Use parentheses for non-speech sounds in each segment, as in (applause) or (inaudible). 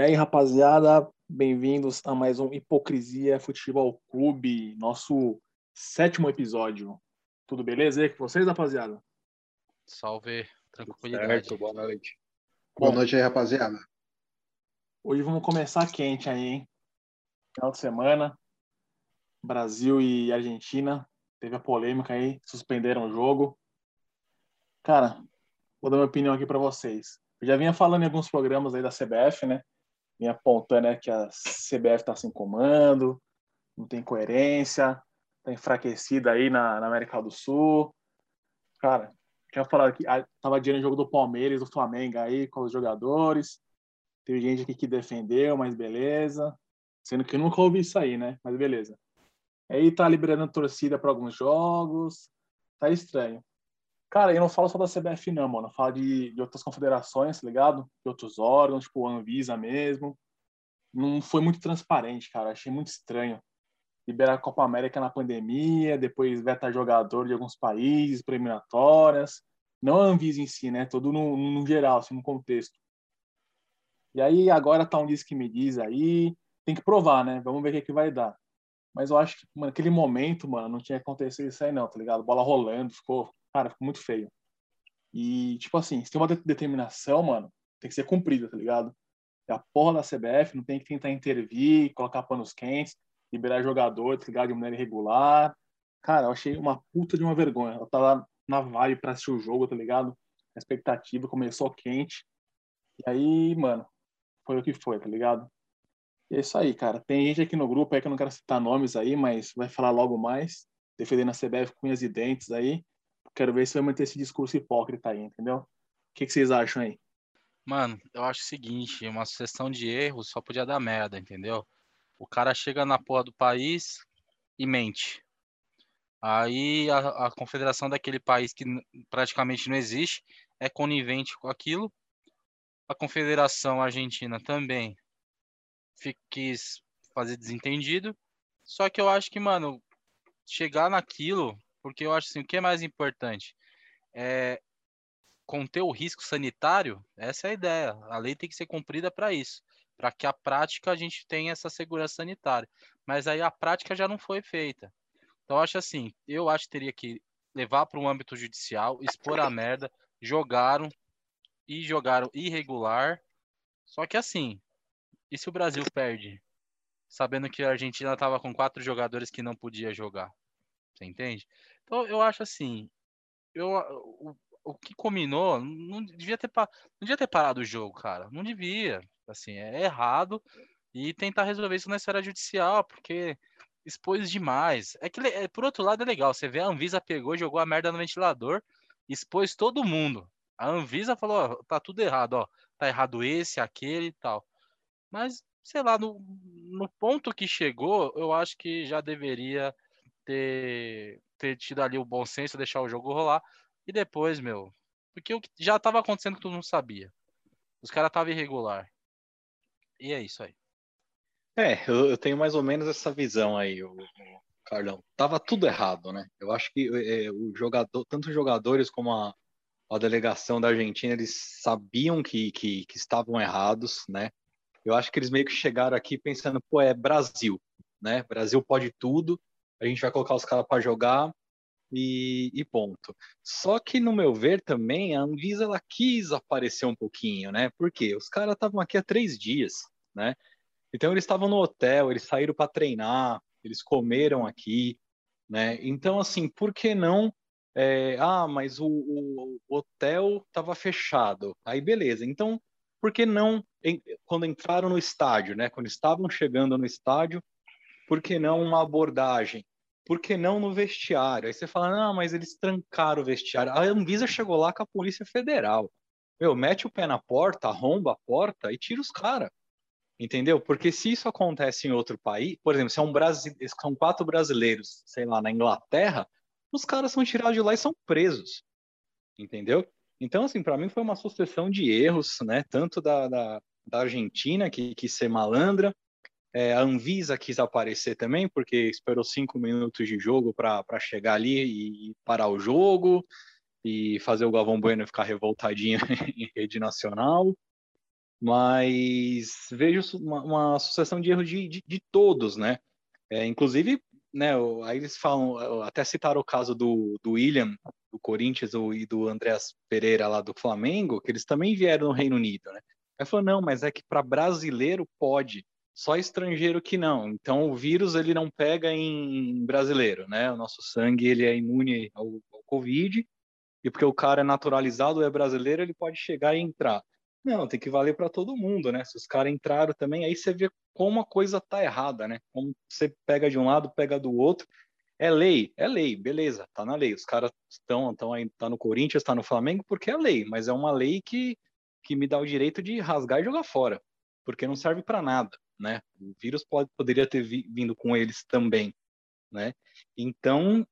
E aí, rapaziada, bem-vindos a mais um Hipocrisia Futebol Clube, nosso sétimo episódio. Tudo beleza aí com vocês, rapaziada? Salve, tranquilidade. Certo, boa noite. Bom, boa noite aí, rapaziada. Hoje vamos começar quente aí, hein? Final de semana, Brasil e Argentina, teve a polêmica aí, suspenderam o jogo. Cara, vou dar minha opinião aqui para vocês. Eu já vinha falando em alguns programas aí da CBF, né? Vinha apontando né, que a CBF está sem comando, não tem coerência, tá enfraquecida aí na, na América do Sul. Cara, tinha falado que ah, tava adiando o jogo do Palmeiras, do Flamengo aí, com os jogadores. Teve gente aqui que defendeu, mas beleza. Sendo que eu nunca ouvi isso aí, né? Mas beleza. Aí tá liberando torcida para alguns jogos. Tá estranho. Cara, eu não falo só da CBF, não, mano. Eu falo de, de outras confederações, tá ligado? De outros órgãos, tipo a Anvisa mesmo. Não foi muito transparente, cara. Achei muito estranho liberar a Copa América na pandemia, depois vetar jogador de alguns países, eliminatórias. Não a Anvisa em si, né? Todo no, no geral, assim, no contexto. E aí agora tá um disco que me diz aí, tem que provar, né? Vamos ver o que, que vai dar. Mas eu acho que, mano, naquele momento, mano, não tinha acontecido isso aí não, tá ligado? Bola rolando, ficou, cara, ficou muito feio. E, tipo assim, se tem uma determinação, mano, tem que ser cumprida, tá ligado? E a porra da CBF não tem que tentar intervir, colocar panos quentes liberar jogador, desligar de maneira irregular. Cara, eu achei uma puta de uma vergonha. Eu tava na vibe pra assistir o jogo, tá ligado? A expectativa começou quente. E aí, mano, foi o que foi, tá ligado? E é isso aí, cara. Tem gente aqui no grupo aí que eu não quero citar nomes aí, mas vai falar logo mais, defendendo a CBF com unhas e dentes aí. Quero ver se vai manter esse discurso hipócrita aí, entendeu? O que, que vocês acham aí? Mano, eu acho o seguinte, uma sucessão de erros só podia dar merda, entendeu? O cara chega na porra do país e mente. Aí a, a confederação daquele país que praticamente não existe é conivente com aquilo. A confederação argentina também quis fazer desentendido. Só que eu acho que, mano, chegar naquilo, porque eu acho assim, o que é mais importante? É conter o risco sanitário, essa é a ideia. A lei tem que ser cumprida para isso para que a prática a gente tenha essa segurança sanitária. Mas aí a prática já não foi feita. Então eu acho assim, eu acho que teria que levar para o âmbito judicial, expor a merda, jogaram e jogaram irregular. Só que assim, e se o Brasil perde, sabendo que a Argentina estava com quatro jogadores que não podia jogar? Você entende? Então eu acho assim, eu, o, o que combinou não devia ter não devia ter parado o jogo, cara. Não devia. Assim, é errado e tentar resolver isso na esfera judicial, porque expôs demais. É que, é, por outro lado, é legal. Você vê a Anvisa pegou, jogou a merda no ventilador, expôs todo mundo. A Anvisa falou: ó, tá tudo errado, ó. Tá errado esse, aquele e tal. Mas, sei lá, no, no ponto que chegou, eu acho que já deveria ter, ter tido ali o bom senso, deixar o jogo rolar. E depois, meu. Porque o que já estava acontecendo que tu não sabia. Os caras estavam irregular. E é isso aí. É, eu, eu tenho mais ou menos essa visão aí, o, o Carlão. Tava tudo errado, né? Eu acho que é, o jogador, tanto os jogadores como a, a delegação da Argentina, eles sabiam que, que, que, estavam errados, né? Eu acho que eles meio que chegaram aqui pensando, pô, é Brasil, né? Brasil pode tudo, a gente vai colocar os caras para jogar e, e, ponto. Só que, no meu ver, também a Anvisa ela quis aparecer um pouquinho, né? Porque os caras estavam aqui há três dias, né? Então eles estavam no hotel, eles saíram para treinar, eles comeram aqui, né? Então, assim, por que não? É, ah, mas o, o, hotel estava fechado. Aí, beleza. Então, por que não, em, quando entraram no estádio, né? Quando estavam chegando no estádio, por que não uma abordagem por que não no vestiário? Aí você fala, não, mas eles trancaram o vestiário. A Anvisa chegou lá com a Polícia Federal. Meu, mete o pé na porta, arromba a porta e tira os caras. Entendeu? Porque se isso acontece em outro país, por exemplo, se é um Brasi... são quatro brasileiros, sei lá, na Inglaterra, os caras são tirados de lá e são presos. Entendeu? Então, assim, para mim foi uma sucessão de erros, né? Tanto da, da, da Argentina, que quis ser malandra, é, a Anvisa quis aparecer também, porque esperou cinco minutos de jogo para chegar ali e parar o jogo e fazer o Galvão Bueno ficar revoltadinho (laughs) em rede nacional mas vejo uma, uma sucessão de erros de, de, de todos, né? É, inclusive, né, aí eles falam, até citaram o caso do, do William, do Corinthians, e do Andreas Pereira lá do Flamengo, que eles também vieram no Reino Unido, né? Aí falou, não, mas é que para brasileiro pode, só estrangeiro que não. Então o vírus ele não pega em brasileiro, né? O nosso sangue ele é imune ao, ao Covid, e porque o cara é naturalizado, é brasileiro, ele pode chegar e entrar. Não, tem que valer para todo mundo, né? Se os caras entraram também, aí você vê como a coisa tá errada, né? Como você pega de um lado, pega do outro. É lei, é lei, beleza, tá na lei. Os caras estão estão aí, tá no Corinthians, tá no Flamengo, porque é lei, mas é uma lei que, que me dá o direito de rasgar e jogar fora, porque não serve para nada, né? O vírus pode, poderia ter vindo com eles também, né? Então,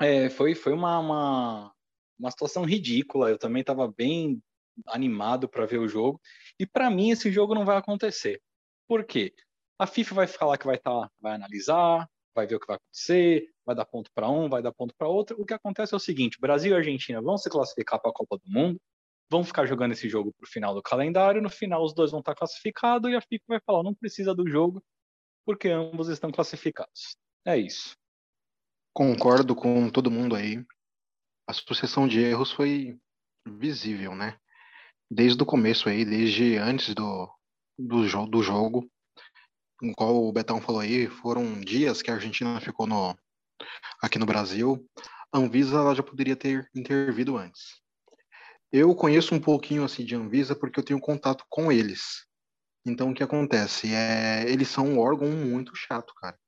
é, foi, foi uma, uma, uma situação ridícula. Eu também estava bem animado para ver o jogo. E para mim esse jogo não vai acontecer. Por quê? A FIFA vai falar que vai tá, vai analisar, vai ver o que vai acontecer, vai dar ponto para um, vai dar ponto para outro. O que acontece é o seguinte: Brasil e Argentina vão se classificar para a Copa do Mundo, vão ficar jogando esse jogo para o final do calendário. No final, os dois vão estar classificados e a FIFA vai falar: não precisa do jogo, porque ambos estão classificados. É isso. Concordo com todo mundo aí. A sucessão de erros foi visível, né? desde o começo aí, desde antes do, do, jo do jogo, igual o Betão falou aí, foram dias que a Argentina ficou no, aqui no Brasil. A Anvisa ela já poderia ter intervido antes. Eu conheço um pouquinho assim de Anvisa porque eu tenho contato com eles. Então o que acontece é eles são um órgão muito chato, cara.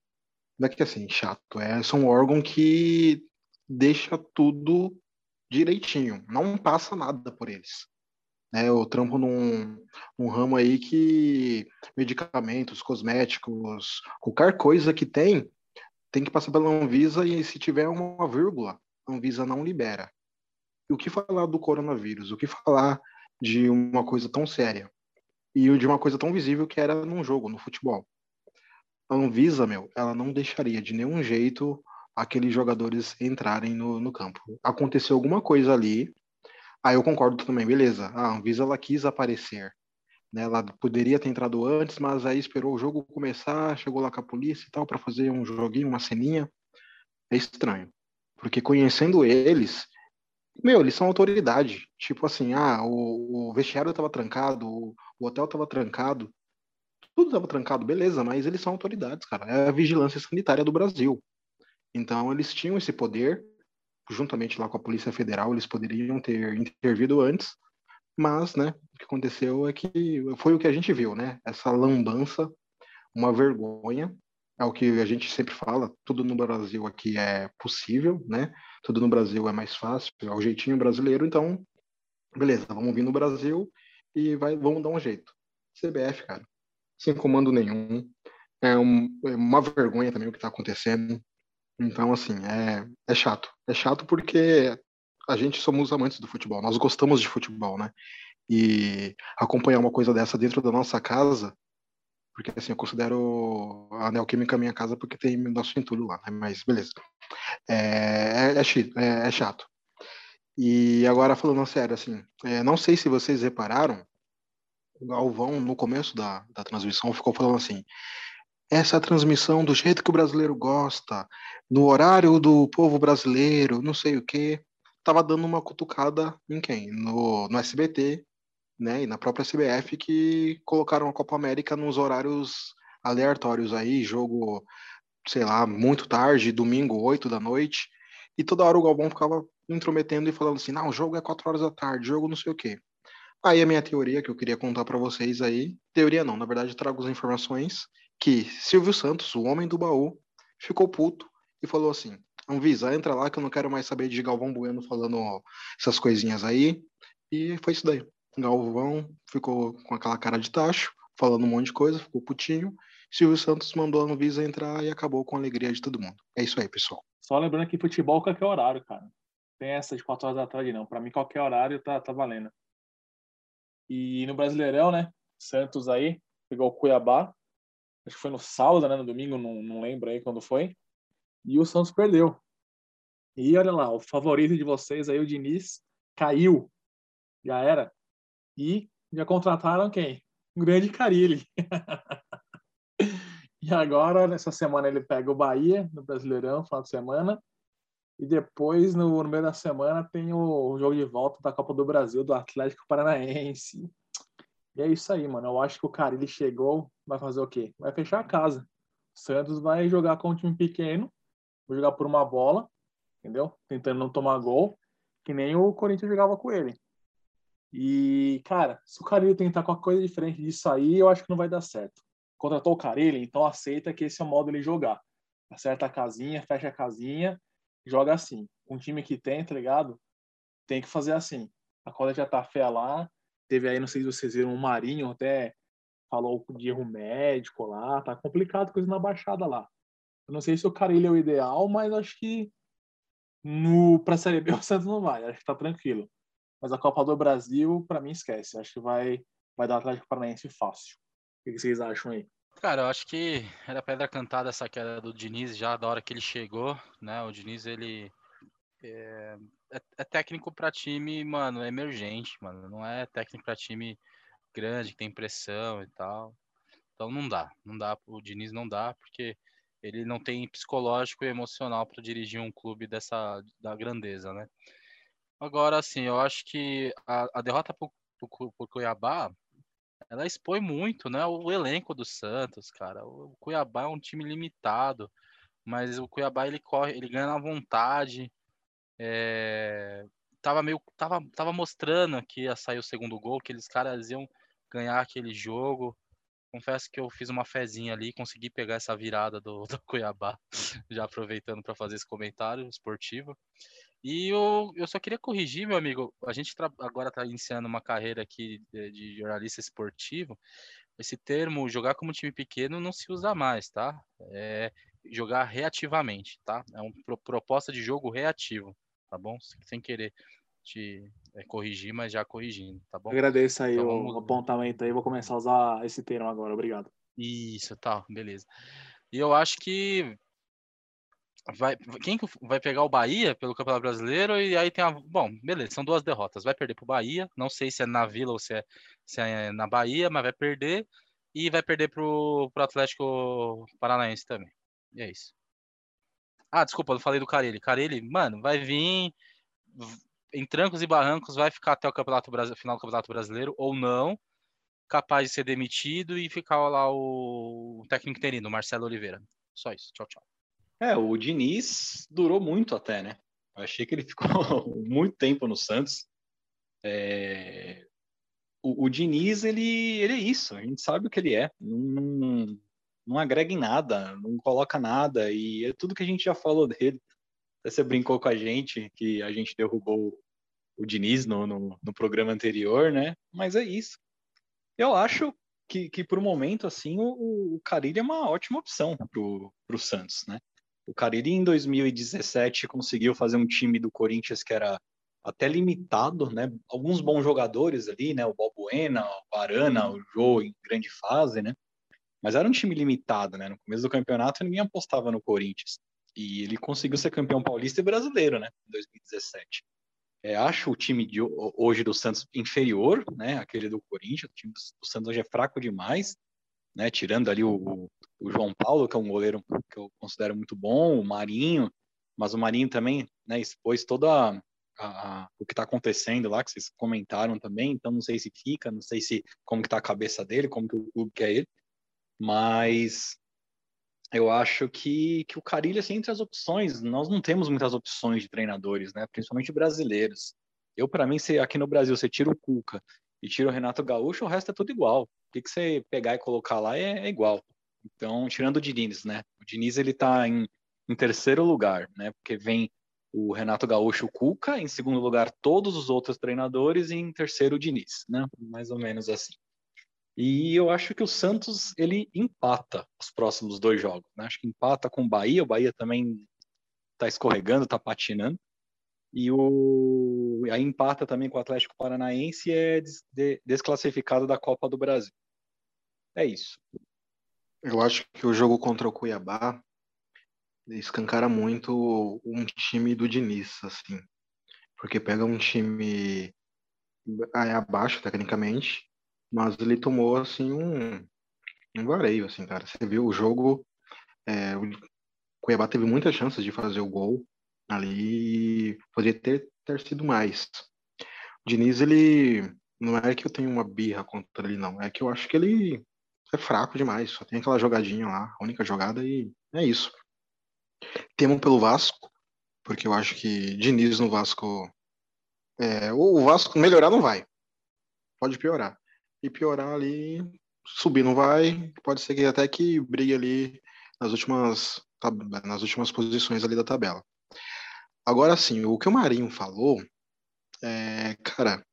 Daqui é assim, chato, é são um órgão que deixa tudo direitinho, não passa nada por eles. Né, eu trampo num, num ramo aí que medicamentos, cosméticos, qualquer coisa que tem, tem que passar pela Anvisa e se tiver uma vírgula, a Anvisa não libera. O que falar do coronavírus? O que falar de uma coisa tão séria? E de uma coisa tão visível que era num jogo, no futebol. A Anvisa, meu, ela não deixaria de nenhum jeito aqueles jogadores entrarem no, no campo. Aconteceu alguma coisa ali Aí eu concordo também, beleza. A Anvisa ela quis aparecer. Né? Ela poderia ter entrado antes, mas aí esperou o jogo começar, chegou lá com a polícia e tal, para fazer um joguinho, uma ceninha. É estranho. Porque conhecendo eles, meu, eles são autoridade. Tipo assim, ah, o, o vestiário estava trancado, o, o hotel estava trancado, tudo estava trancado, beleza, mas eles são autoridades, cara. É a vigilância sanitária do Brasil. Então eles tinham esse poder juntamente lá com a Polícia Federal, eles poderiam ter intervido antes, mas, né, o que aconteceu é que foi o que a gente viu, né? Essa lambança, uma vergonha, é o que a gente sempre fala, tudo no Brasil aqui é possível, né? Tudo no Brasil é mais fácil, é o jeitinho brasileiro, então, beleza, vamos vir no Brasil e vai, vamos dar um jeito. CBF, cara, sem comando nenhum, é, um, é uma vergonha também o que está acontecendo. Então, assim, é, é chato. É chato porque a gente somos amantes do futebol, nós gostamos de futebol, né? E acompanhar uma coisa dessa dentro da nossa casa, porque assim, eu considero a Neoquímica minha casa porque tem nosso entulho lá, né? Mas beleza. É, é, é, é chato. E agora falando sério, assim, é, não sei se vocês repararam, o Galvão, no começo da, da transmissão, ficou falando assim: essa transmissão do jeito que o brasileiro gosta, no horário do povo brasileiro, não sei o quê, estava dando uma cutucada em quem? No, no SBT, né, e na própria CBF, que colocaram a Copa América nos horários aleatórios aí, jogo, sei lá, muito tarde, domingo, 8 da noite, e toda hora o Galvão ficava intrometendo e falando assim, não, o jogo é 4 horas da tarde, jogo não sei o quê. Aí a minha teoria que eu queria contar para vocês aí, teoria não, na verdade trago as informações que Silvio Santos, o homem do baú, ficou puto e falou assim: Anvisa, entra lá que eu não quero mais saber de Galvão Bueno falando essas coisinhas aí. E foi isso daí. Galvão ficou com aquela cara de tacho, falando um monte de coisa, ficou putinho. Silvio Santos mandou a Anvisa entrar e acabou com a alegria de todo mundo. É isso aí, pessoal. Só lembrando que futebol qualquer horário, cara. Tem essa de 4 horas da tarde, não. Pra mim, qualquer horário tá, tá valendo. E no Brasileirão, né? Santos aí, pegou o Cuiabá. Acho que foi no sábado, né? No domingo, não, não lembro aí quando foi. E o Santos perdeu. E olha lá, o favorito de vocês aí, o Diniz, caiu. Já era. E já contrataram quem? Um grande Carilli. (laughs) e agora, nessa semana, ele pega o Bahia no Brasileirão, final de semana. E depois, no, meio da semana, tem o, o jogo de volta da Copa do Brasil, do Atlético Paranaense. E é isso aí, mano. Eu acho que o Carilli chegou, vai fazer o quê? Vai fechar a casa. O Santos vai jogar com um time pequeno, vai jogar por uma bola, entendeu? Tentando não tomar gol, que nem o Corinthians jogava com ele. E, cara, se o Carilli tentar qualquer coisa diferente disso aí, eu acho que não vai dar certo. Contratou o Carilli, então aceita que esse é o modo dele jogar. Acerta a casinha, fecha a casinha, joga assim. Um time que tem, tá ligado? Tem que fazer assim. A cola já tá fé lá. Teve aí, não sei se vocês viram, um Marinho até falou de erro médico lá. Tá complicado coisa na baixada lá. Eu não sei se o Carilli é o ideal, mas acho que no para Série B (laughs) o Santos não vai. Acho que tá tranquilo. Mas a Copa do Brasil, para mim, esquece. Acho que vai, vai dar Atlético Paranaense fácil. O que vocês acham aí? Cara, eu acho que era pedra cantada essa queda do Diniz já da hora que ele chegou, né? O Diniz, ele é, é, é técnico para time, mano, emergente, mano. Não é técnico para time grande, que tem pressão e tal. Então não dá, não dá. O Diniz não dá, porque ele não tem psicológico e emocional para dirigir um clube dessa da grandeza, né? Agora, assim, eu acho que a, a derrota pro, pro Cuiabá, ela expõe muito, né? O elenco do Santos, cara. O Cuiabá é um time limitado, mas o Cuiabá ele corre, ele ganha na vontade. É, tava meio, tava, tava mostrando que ia sair o segundo gol, que eles caras iam ganhar aquele jogo. Confesso que eu fiz uma fezinha ali, consegui pegar essa virada do, (laughs) do Cuiabá, já aproveitando para fazer esse comentário esportivo. E eu, eu só queria corrigir, meu amigo. A gente agora está iniciando uma carreira aqui de, de, jornalista esportivo. Esse termo, jogar como time pequeno, não se usa mais, tá? É jogar reativamente, tá? É uma pro, proposta de jogo reativo, tá bom? Sem querer te é, corrigir, mas já corrigindo, tá bom? agradeço aí então, o vamos... apontamento aí. Vou começar a usar esse termo agora. Obrigado. Isso, tá, beleza. E eu acho que vai quem vai pegar o Bahia pelo Campeonato Brasileiro e aí tem a bom beleza são duas derrotas. Vai perder para o Bahia não sei se é na Vila ou se é, se é na Bahia mas vai perder e vai perder para o Atlético Paranaense também. E é isso. Ah desculpa eu falei do Carelli Carelli mano vai vir em trancos e barrancos vai ficar até o Campeonato final do Campeonato Brasileiro ou não capaz de ser demitido e ficar lá o técnico interino Marcelo Oliveira. Só isso. Tchau tchau é, o Diniz durou muito até, né? Eu achei que ele ficou (laughs) muito tempo no Santos. É... O, o, Diniz, ele, ele é isso, a gente sabe o que ele é. Não, não agrega em nada, não coloca nada, e é tudo que a gente já falou dele. Até você brincou com a gente que a gente derrubou o Diniz no, no, no programa anterior, né? Mas é isso. Eu acho que, que por um momento, assim, o, o Carilli é uma ótima opção pro, pro Santos, né? O Cariri, em 2017, conseguiu fazer um time do Corinthians que era até limitado, né? Alguns bons jogadores ali, né? O Balbuena, o Arana, o Jô em grande fase, né? Mas era um time limitado, né? No começo do campeonato ninguém apostava no Corinthians. E ele conseguiu ser campeão paulista e brasileiro, né? Em 2017. É, acho o time de hoje do Santos inferior, né? Aquele do Corinthians. O time do Santos hoje é fraco demais né? Tirando ali o, o João Paulo, que é um goleiro que eu considero muito bom, o Marinho, mas o Marinho também, né, expôs toda a, a, o que está acontecendo lá, que vocês comentaram também, então não sei se fica, não sei se como que tá a cabeça dele, como que o clube quer ele, mas eu acho que, que o Carilho, assim, entre as opções, nós não temos muitas opções de treinadores, né, principalmente brasileiros. Eu, para mim, se aqui no Brasil você tira o Cuca e tira o Renato Gaúcho, o resto é tudo igual que, que você pegar e colocar lá é, é igual. Então, tirando o Diniz, né? O Diniz ele tá em, em terceiro lugar, né? Porque vem o Renato Gaúcho, o Cuca, em segundo lugar todos os outros treinadores e em terceiro o Diniz, né? Mais ou menos assim. E eu acho que o Santos ele empata os próximos dois jogos, né? Acho que empata com o Bahia, o Bahia também está escorregando, está patinando. E o aí empata também com o Atlético Paranaense e é des... desclassificado da Copa do Brasil. É isso. Eu acho que o jogo contra o Cuiabá escancara muito um time do Diniz, assim. Porque pega um time abaixo, tecnicamente, mas ele tomou, assim, um, um vareio, assim, cara. Você viu o jogo, é, o Cuiabá teve muitas chances de fazer o gol ali, poderia ter, ter sido mais. O Diniz, ele, não é que eu tenho uma birra contra ele, não, é que eu acho que ele é fraco demais, só tem aquela jogadinha lá, a única jogada e é isso. Temo pelo Vasco, porque eu acho que Diniz no Vasco. É, o Vasco melhorar não vai. Pode piorar. E piorar ali, subir não vai. Pode ser que até que brigue ali nas últimas, nas últimas posições ali da tabela. Agora sim, o que o Marinho falou, é, cara,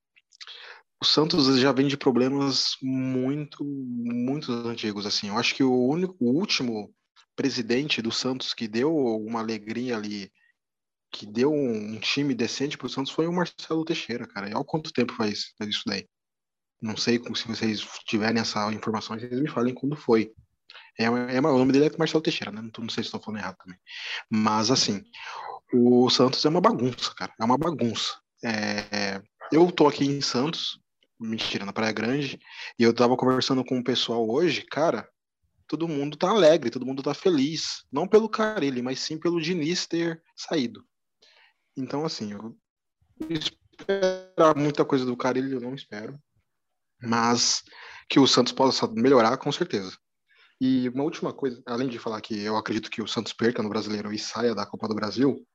o Santos já vem de problemas muito, muito antigos, assim. Eu acho que o único, o último presidente do Santos que deu uma alegria ali, que deu um time decente para o Santos foi o Marcelo Teixeira, cara. E olha quanto tempo faz, isso daí. Não sei se vocês tiverem essa informação, vocês me falem quando foi. É, é, o nome dele é Marcelo Teixeira, né? Não, não sei se estou falando errado também. Mas, assim, o Santos é uma bagunça, cara. É uma bagunça. É, eu tô aqui em Santos, mentira, na Praia Grande, e eu tava conversando com o pessoal hoje, cara, todo mundo tá alegre, todo mundo tá feliz. Não pelo Carille, mas sim pelo Diniz ter saído. Então, assim, eu esperar muita coisa do Carille, eu não espero. Mas que o Santos possa melhorar, com certeza. E uma última coisa, além de falar que eu acredito que o Santos perca no Brasileiro e saia da Copa do Brasil,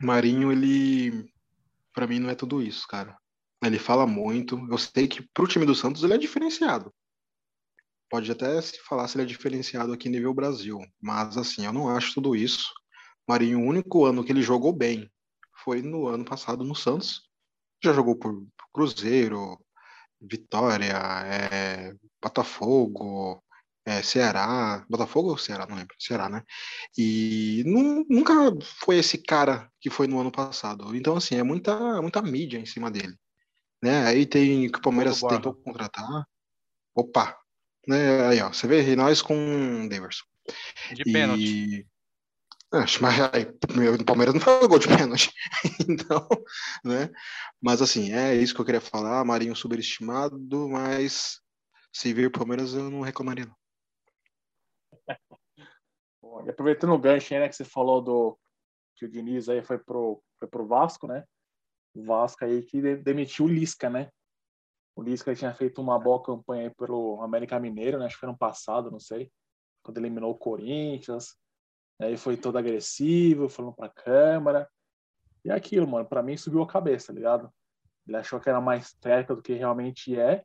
Marinho, ele, para mim, não é tudo isso, cara. Ele fala muito. Eu sei que pro time do Santos ele é diferenciado pode até se falar se ele é diferenciado aqui nível Brasil, mas assim, eu não acho tudo isso. Marinho, o único ano que ele jogou bem foi no ano passado no Santos. Já jogou por Cruzeiro, Vitória, é, Botafogo, é, Ceará, Botafogo ou Ceará, não lembro, Ceará, né? E nunca foi esse cara que foi no ano passado. Então, assim, é muita, muita mídia em cima dele. Né? Aí tem que o Palmeiras tentou contratar. Opa, né? Aí, ó, você vê nós com o Daverson. De pênalti. Acho, mas aí, o Palmeiras não faz gol de pênalti. (laughs) então, né? Mas assim, é isso que eu queria falar. Marinho superestimado, mas se vir o Palmeiras eu não reclamaria. Não. Bom, e aproveitando o gancho, né, que você falou do que o Diniz aí foi pro, foi pro Vasco, né? Vasco aí que demitiu o Lisca, né? O Lisca tinha feito uma boa campanha pelo América Mineiro, né? acho que foi ano passado, não sei, quando eliminou o Corinthians. Aí foi todo agressivo, falando pra câmera. E é aquilo, mano, pra mim subiu a cabeça, tá ligado? Ele achou que era mais técnico do que realmente é.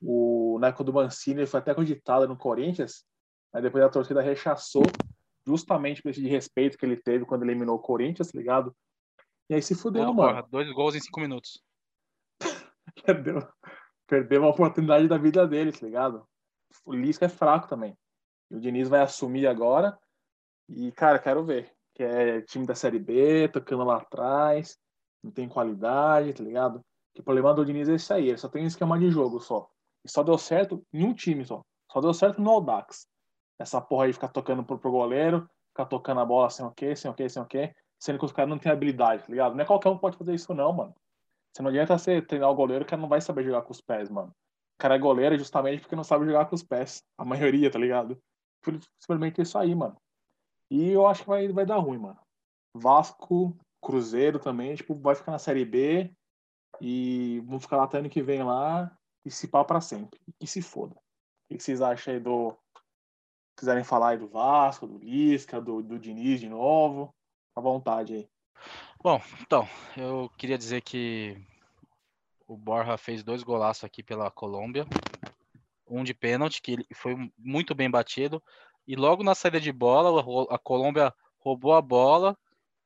O Neco do Mancini foi até cogitado no Corinthians, mas depois a torcida rechaçou, justamente por esse de respeito que ele teve quando eliminou o Corinthians, tá ligado? E aí se fudeu, mano. Dois gols em cinco minutos. (laughs) perdeu, perdeu uma oportunidade da vida dele, tá ligado? O Lisca é fraco também. E o Diniz vai assumir agora. E, cara, quero ver. Que é time da Série B, tocando lá atrás, não tem qualidade, tá ligado? Que o problema do Diniz é isso aí, ele só tem um esquema de jogo só. E só deu certo em um time só. Só deu certo no Audax. Essa porra aí ficar tocando pro, pro goleiro, ficar tocando a bola sem o quê, sem o quê, sem o quê, sendo que os caras não têm habilidade, tá ligado? Não é qualquer um que pode fazer isso, não, mano. Você não adianta você treinar o goleiro que não vai saber jogar com os pés, mano. O cara é goleiro justamente porque não sabe jogar com os pés. A maioria, tá ligado? Simplesmente isso aí, mano. E eu acho que vai, vai dar ruim, mano. Vasco, Cruzeiro também, tipo, vai ficar na Série B e vão ficar lá até ano que vem lá e se pá pra sempre. E se foda. O que vocês acham aí do. Quiserem falar aí do Vasco, do Lisca, do, do Diniz de novo? À vontade aí. Bom, então, eu queria dizer que o Borja fez dois golaços aqui pela Colômbia. Um de pênalti, que foi muito bem batido. E logo na saída de bola, a Colômbia roubou a bola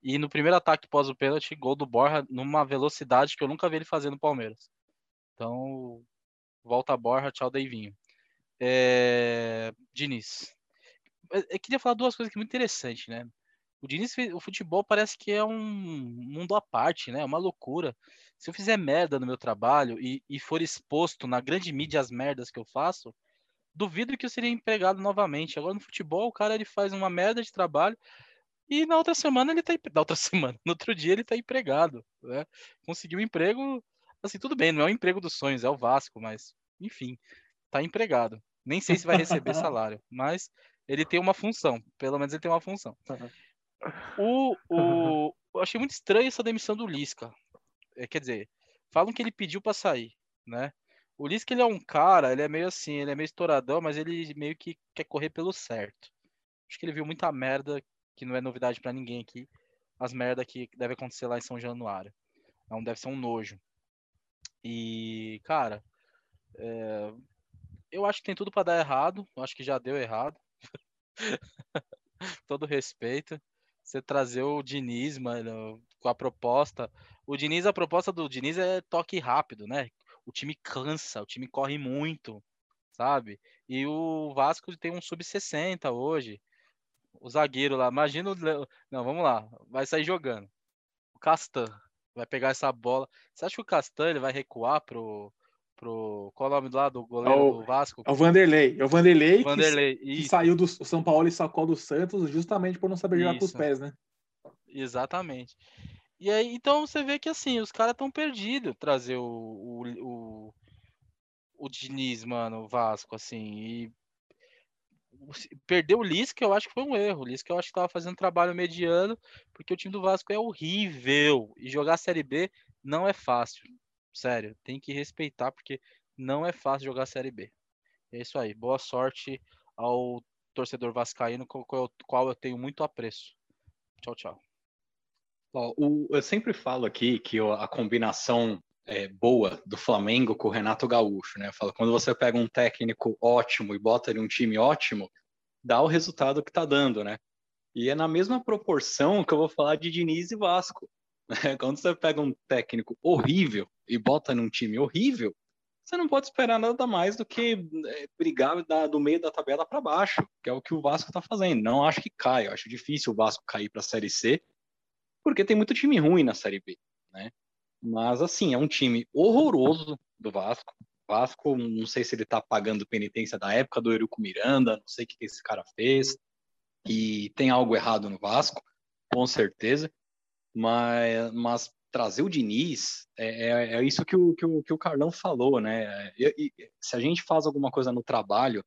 e no primeiro ataque pós o pênalti, gol do Borja numa velocidade que eu nunca vi ele fazer no Palmeiras. Então, volta a Borja, tchau Deivinho. É... Diniz. Eu queria falar duas coisas que muito interessantes, né? O Diniz, o futebol parece que é um mundo à parte, né? É uma loucura. Se eu fizer merda no meu trabalho e, e for exposto na grande mídia as merdas que eu faço, duvido que eu seria empregado novamente. Agora no futebol, o cara ele faz uma merda de trabalho e na outra semana ele tá (laughs) na outra semana, no outro dia ele tá empregado, né? Conseguiu um emprego, assim, tudo bem, não é o emprego dos sonhos, é o Vasco, mas enfim, tá empregado. Nem sei se vai receber (laughs) salário, mas ele tem uma função, pelo menos ele tem uma função. O, o, eu achei muito estranho essa demissão do Lisca. É, quer dizer, falam que ele pediu para sair, né? O Lisca ele é um cara, ele é meio assim, ele é meio estouradão, mas ele meio que quer correr pelo certo. Acho que ele viu muita merda que não é novidade para ninguém aqui. As merda que deve acontecer lá em São Januário. Então deve ser um nojo. E, cara, é... eu acho que tem tudo para dar errado. Eu acho que já deu errado. (laughs) Todo respeito você trazer o Diniz, mano, com a proposta. O Diniz, a proposta do Diniz é toque rápido, né? O time cansa, o time corre muito, sabe? E o Vasco tem um sub-60 hoje. O zagueiro lá, imagina o. Não, vamos lá, vai sair jogando. O Castan vai pegar essa bola. Você acha que o Castan ele vai recuar pro, pro. Qual é o nome lá do goleiro é o, do Vasco? É o Vanderlei. É o Vanderlei, Vanderlei que, que, saiu do São Paulo e sacou do Santos justamente por não saber jogar com os pés, né? Exatamente. E aí, então você vê que assim, os caras estão perdidos trazer o, o, o, o Diniz, mano, o Vasco, assim. E perder o Lisca, eu acho que foi um erro. O Lisca eu acho que estava fazendo trabalho mediano, porque o time do Vasco é horrível. E jogar a Série B não é fácil. Sério, tem que respeitar, porque não é fácil jogar a Série B. É isso aí. Boa sorte ao torcedor vascaíno, com o qual eu tenho muito apreço. Tchau, tchau. o, eu sempre falo aqui que a combinação é, boa do Flamengo com o Renato Gaúcho, né? Eu falo, quando você pega um técnico ótimo e bota ele um time ótimo, dá o resultado que tá dando, né? E é na mesma proporção que eu vou falar de Diniz e Vasco. (laughs) Quando você pega um técnico horrível e bota num time horrível, você não pode esperar nada mais do que é, brigar do meio da tabela para baixo, que é o que o Vasco está fazendo. Não acho que cai, eu acho difícil o Vasco cair para a Série C, porque tem muito time ruim na Série B, né? Mas assim, é um time horroroso do Vasco. Vasco, não sei se ele está pagando penitência da época do Eurico Miranda, não sei o que esse cara fez. E tem algo errado no Vasco, com certeza. Mas, mas trazer o Diniz é, é, é isso que o, que, o, que o Carlão falou, né? E, e, se a gente faz alguma coisa no trabalho,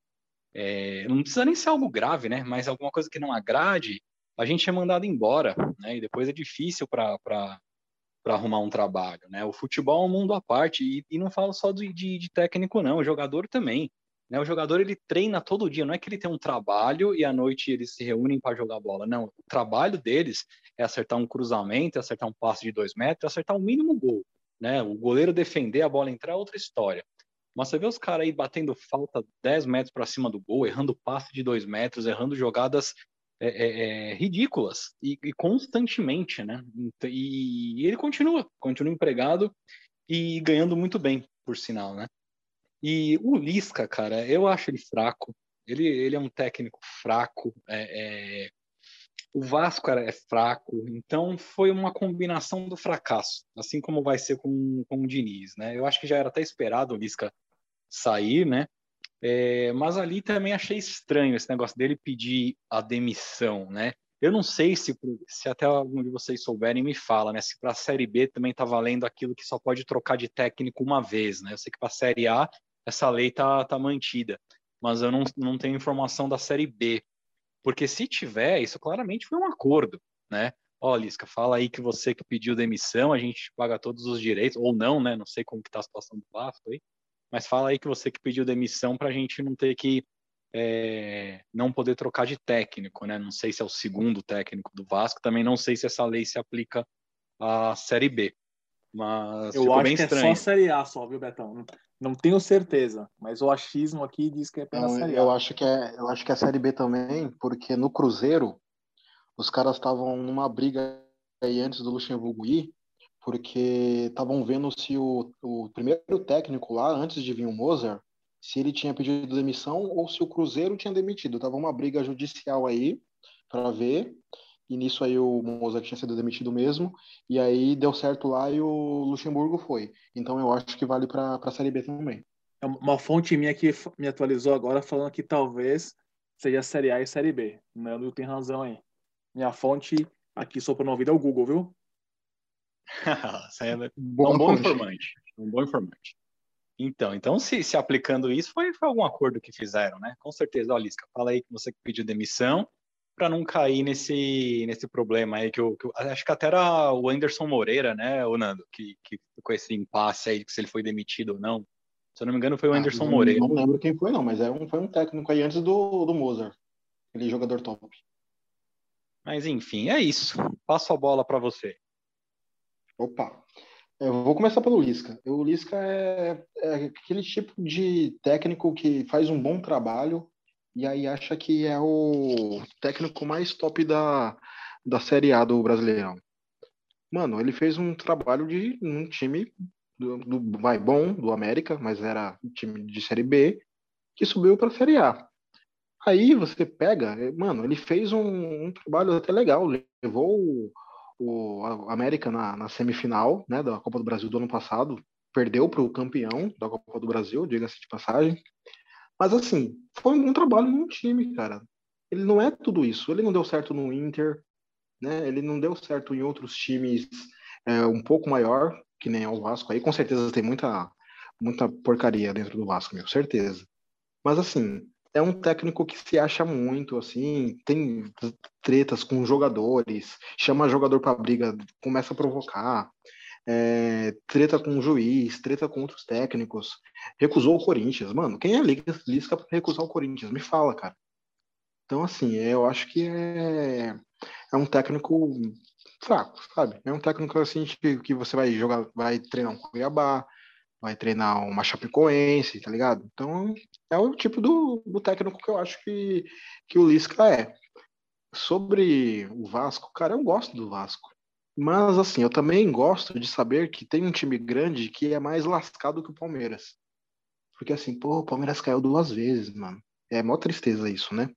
é, não precisa nem ser algo grave, né? Mas alguma coisa que não agrade, a gente é mandado embora, né? E depois é difícil para arrumar um trabalho, né? O futebol é um mundo à parte e, e não falo só de, de, de, técnico não, o jogador também, né? O jogador ele treina todo dia, não é que ele tem um trabalho e à noite eles se reúnem para jogar bola, não. O trabalho deles é acertar um cruzamento, é acertar um passe de dois metros, é acertar o um mínimo gol, né? O goleiro defender a bola entrar é outra história. Mas você vê os caras aí batendo falta 10 metros para cima do gol, errando passe de dois metros, errando jogadas é, é, é, ridículas e, e, constantemente, né? E, e, ele continua, continua empregado e ganhando muito bem, por sinal, né? E o Lisca, cara, eu acho ele fraco. Ele, ele é um técnico fraco. É, é o Vasco é fraco, então foi uma combinação do fracasso, assim como vai ser com, com o Diniz, né? Eu acho que já era até esperado o Lisca sair, né? É, mas ali também achei estranho esse negócio dele pedir a demissão, né? Eu não sei se, se até algum de vocês souberem, me fala, né? Se para a Série B também está valendo aquilo que só pode trocar de técnico uma vez, né? Eu sei que para a Série A essa lei tá, tá mantida, mas eu não, não tenho informação da Série B. Porque se tiver, isso claramente foi um acordo, né? Ó, Lisca, fala aí que você que pediu demissão, a gente paga todos os direitos, ou não, né? Não sei como que tá a situação do Vasco aí mas fala aí que você que pediu demissão para a gente não ter que é, não poder trocar de técnico, né? Não sei se é o segundo técnico do Vasco, também não sei se essa lei se aplica à Série B. Mas Eu ficou acho bem que estranho. é só Série A só, viu, Betão? Não, não tenho certeza, mas o achismo aqui diz que é apenas Não, Série A. eu acho que é, eu acho que é Série B também, porque no Cruzeiro os caras estavam numa briga aí antes do Luxemburgo ir, porque estavam vendo se o, o primeiro técnico lá, antes de vir o Mozart, se ele tinha pedido demissão ou se o Cruzeiro tinha demitido. Tava uma briga judicial aí para ver. E nisso aí o Mozart tinha sido demitido mesmo. E aí deu certo lá e o Luxemburgo foi. Então eu acho que vale para a Série B também. É Uma fonte minha que me atualizou agora falando que talvez seja Série A e Série B. Nando tem razão aí. Minha fonte aqui soprando no ouvido é o Google, viu? (laughs) É um Bom informante. Um bom informante. Então, então se, se aplicando isso, foi, foi algum acordo que fizeram, né? Com certeza. Ó, Lisca, fala aí que você pediu demissão para não cair nesse, nesse problema aí que eu, que eu- acho que até era o Anderson Moreira, né, o Nando, que, que ficou esse impasse aí se ele foi demitido ou não. Se eu não me engano, foi o Ah, Anderson não- Moreira. Não lembro quem foi, não, mas é um, foi um técnico aí antes do, do Mozart. Aquele jogador top. Mas enfim, é isso. Passo a bola para você. Opa. Eu vou começar pelo Lisca. O Lisca é, é aquele tipo de técnico que faz um bom trabalho e aí acha que é o técnico mais top da, da Série A do Brasileirão. Mano, ele fez um trabalho de um time do, vai bom do América, mas era um time de Série B que subiu para a Série A. Aí você pega, eh, mano, ele fez um, um trabalho até legal, levou o, o América na, na semifinal, né, da Copa do Brasil do ano passado, perdeu para o campeão da Copa do Brasil, diga-se de passagem. Mas assim, foi um trabalho num time, cara. Ele não é tudo isso. Ele não deu certo no Inter, né? Ele não deu certo em outros times é, um pouco maior, que nem o Vasco. Aí com certeza tem muita, muita porcaria dentro do Vasco, meu, certeza. Mas assim, é um técnico que se acha muito, assim, tem tretas com jogadores, chama jogador para briga, começa a provocar, é, treta com o juiz, treta com outros técnicos, recusou o Corinthians. Mano, quem é Lisca Lisca pra recusar o Corinthians? Me fala, cara. Então, assim, eu acho que é, é um técnico fraco, sabe? É um técnico assim que, que você vai jogar, vai treinar um Cuiabá, vai treinar uma Chapecoense, tá ligado? Então, é o tipo do, do técnico que eu acho que, que o Lisca é. Sobre o Vasco, cara, eu gosto do Vasco. Mas, assim, eu também gosto de saber que tem um time grande que é mais lascado que o Palmeiras. Porque, assim, pô, o Palmeiras caiu duas vezes, mano. É mó tristeza isso, né?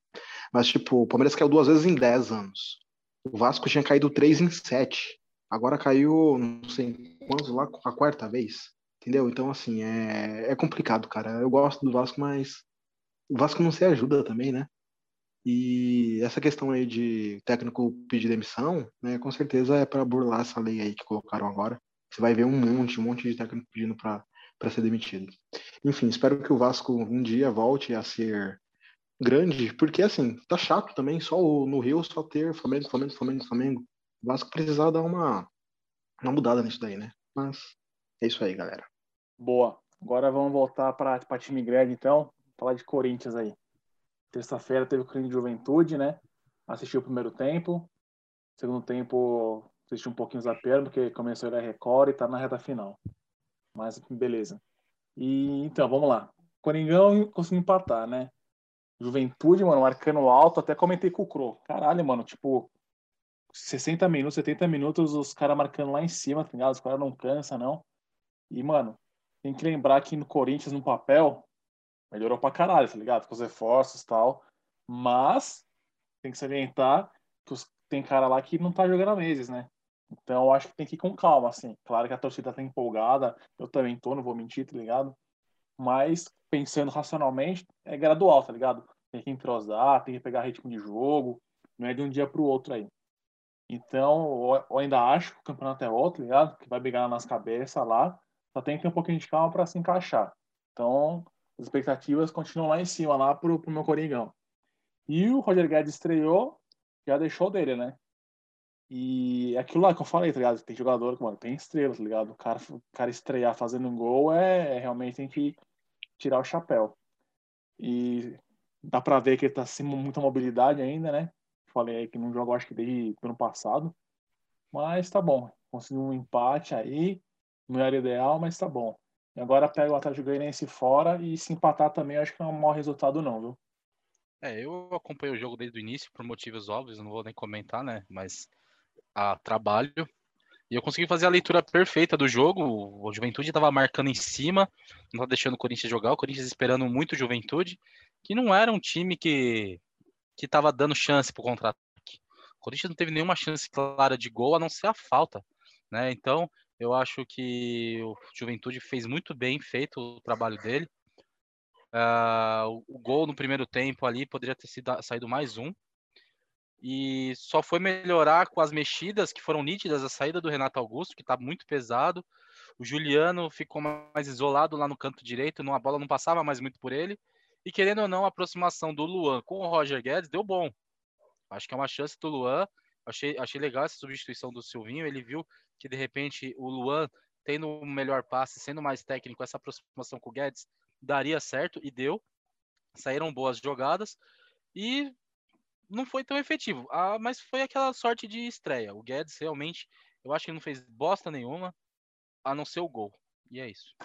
Mas, tipo, o Palmeiras caiu duas vezes em dez anos. O Vasco tinha caído três em sete. Agora caiu, não sei quantos lá, a quarta vez. Entendeu? Então, assim, é, é complicado, cara. Eu gosto do Vasco, mas o Vasco não se ajuda também, né? E essa questão aí de técnico pedir demissão, né, com certeza é para burlar essa lei aí que colocaram agora. Você vai ver um monte, um monte de técnico pedindo para ser demitido. Enfim, espero que o Vasco um dia volte a ser grande, porque assim, tá chato também só no Rio só ter Flamengo, Flamengo, Flamengo, Flamengo. O Vasco precisava dar uma, uma mudada nisso daí, né? Mas é isso aí, galera. Boa. Agora vamos voltar para time grande, então. Falar de Corinthians aí. Terça-feira teve o Corinthians de Juventude, né? Assisti o primeiro tempo. Segundo tempo, assisti um pouquinho zapeando, porque começou a Record e tá na reta final. Mas beleza. E então, vamos lá. Coringão conseguiu empatar, né? Juventude, mano, marcando alto, até comentei com o Cro. Caralho, mano, tipo, 60 minutos, 70 minutos, os caras marcando lá em cima, tá ligado? Os caras não cansam, não. E, mano, tem que lembrar que no Corinthians, no papel, melhorou pra caralho, tá ligado? Com os reforços e tal. Mas, tem que salientar que os- tem cara lá que não tá jogando há meses, né? Então, eu acho que tem que ir com calma, assim. Claro que a torcida tá empolgada, eu também tô, não vou mentir, tá ligado? Mas, pensando racionalmente, é gradual, tá ligado? Tem que entrosar, tem que pegar ritmo de jogo, não é de um dia pro outro aí. Então, eu- ainda acho que o campeonato é outro, tá ligado? Que vai brigar nas cabeças lá, só tem que ter um pouquinho de calma para se encaixar. Então, as expectativas continuam lá em cima, lá pro, pro meu Coringão. E o Roger Guedes estreou, já deixou dele, né? E é aquilo lá que eu falei, tá ligado? Tem jogador mano, tem estrela, tá ligado? O cara, o cara estrear fazendo um gol é, é realmente tem que tirar o chapéu. E dá pra ver que ele tá sem muita mobilidade ainda, né? Falei aí que não joga, acho que desde o ano passado. Mas tá bom. Conseguiu um empate aí. Não era ideal, mas tá bom. E agora pega o Atlético Goianiense fora e se empatar também, acho que não é um mau resultado não, viu? É, eu acompanho o jogo desde o início por motivos óbvios, não vou nem comentar, né? Mas a trabalho. E eu consegui fazer a leitura perfeita do jogo. O Juventude estava marcando em cima, não estava deixando o Corinthians jogar. O Corinthians esperando muito o Juventude, que não era um time que que estava dando chance para o contra-ataque. O Corinthians não teve nenhuma chance clara de gol, a não ser a falta. Né? Então, eu acho que o Juventude fez muito bem feito o trabalho dele. Uh, o, gol no primeiro tempo ali poderia ter sido, saído mais um. E só foi melhorar com as mexidas que foram nítidas, a saída do Renato Augusto, que está muito pesado. O Juliano ficou mais isolado lá no canto direito, a bola não passava mais muito por ele. E querendo ou não, a aproximação do Luan com o Roger Guedes deu bom. Acho que é uma chance do Luan. Achei, achei legal essa substituição do Silvinho. Ele viu que de repente o Luan, tendo um melhor passe, sendo mais técnico, essa aproximação com o Guedes daria certo e deu. Saíram boas jogadas e não foi tão efetivo. Ah, mas foi aquela sorte de estreia. O Guedes realmente, eu acho que não fez bosta nenhuma, a não ser o gol. E é isso.